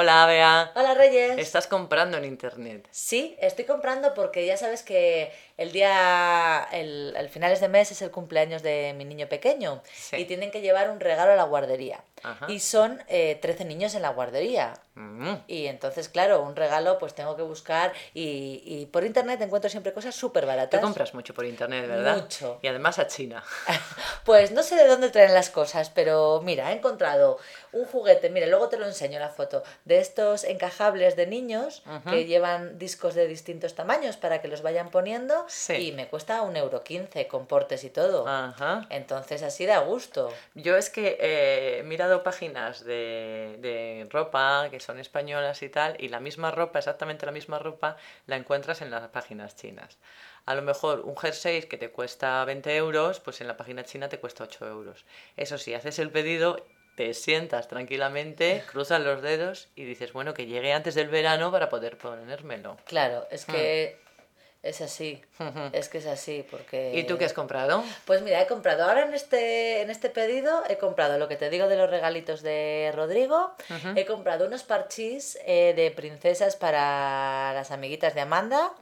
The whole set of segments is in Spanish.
Hola, Bea. Hola Reyes. ¿Estás comprando en internet? Sí, estoy comprando porque ya sabes que el día, el, el finales de mes es el cumpleaños de mi niño pequeño Sí. y tienen que llevar un regalo a la guardería. Ajá. Y son eh, 13 niños en la guardería. Mm, Y entonces, claro, un regalo pues tengo que buscar y, y por internet encuentro siempre cosas súper baratas. compras mucho por internet, ¿verdad? Mucho. Y además a China. Pues no sé de dónde traen las cosas, pero mira, he encontrado un juguete, mira, luego te lo enseño la foto, de estos encajables de niños que llevan discos de distintos tamaños para que los vayan poniendo Sí. y me cuesta un euro quince con portes y todo. Ajá. Entonces así da gusto. Yo es que eh, he mirado páginas de, de ropa que son españolas y tal, y la misma ropa, exactamente la misma ropa, la encuentras en las páginas chinas. A lo mejor un jersey que te cuesta 20 euros, pues en la página china te cuesta 8 euros. Eso sí, haces el pedido, te sientas tranquilamente, cruzas los dedos y dices, bueno, que llegue antes del verano para poder ponérmelo. Claro, es que es así, es que es así, porque... ¿Y tú qué has comprado? Pues mira, he comprado ahora en este, en este pedido, he comprado lo que te digo de los regalitos de Rodrigo, he comprado unos parchís eh, de princesas para las amiguitas de Amanda.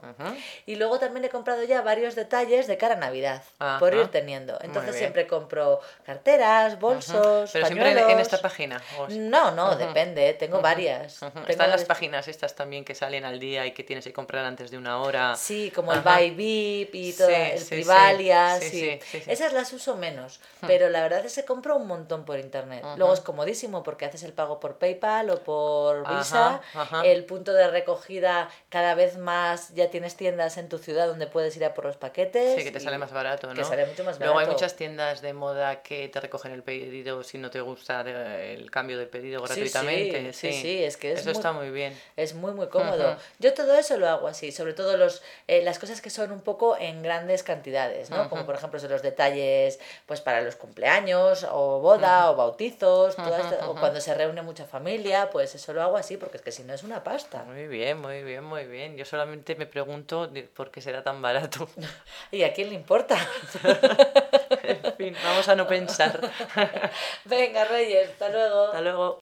Y luego también he comprado ya varios detalles de cara a Navidad, por ir teniendo. Entonces siempre compro carteras, bolsos, Pero siempre en, esta página. No, no, depende, tengo varias. Tengo Están las páginas estas también que salen al día y que tienes que comprar antes de una hora. Sí, como el Ajá. Buy VIP y todo Sí, el sí. Privalia, Sí. Esas las uso menos, pero la verdad es que compro un montón por internet. Luego es comodísimo porque haces el pago por PayPal o por Ajá, Visa. ajá. El punto de recogida cada vez más ya tienes tiendas en tu ciudad donde puedes ir a por los paquetes. Sí, que te sale más barato, ¿no? que sale mucho más Luego hay barato. muchas tiendas de moda que te recogen el pedido si no te gusta el cambio de pedido gratuitamente. sí, sí, es que es Eso muy- está muy bien. Es muy, muy cómodo. Yo todo eso lo hago así, sobre todo los, eh, las cosas que son un poco en grandes cantidades, ¿no? Como por ejemplo son los detalles pues para los cumpleaños, o boda, o bautizos, toda esta- o cuando se reúne mucha familia, pues eso lo hago así, porque es que si no es una pasta. Muy bien, muy bien, muy bien. Yo solamente me pregunto por qué será tan barato. ¿Y a quién le importa? en fin, vamos a no pensar. Venga, Reyes, hasta luego. Hasta luego.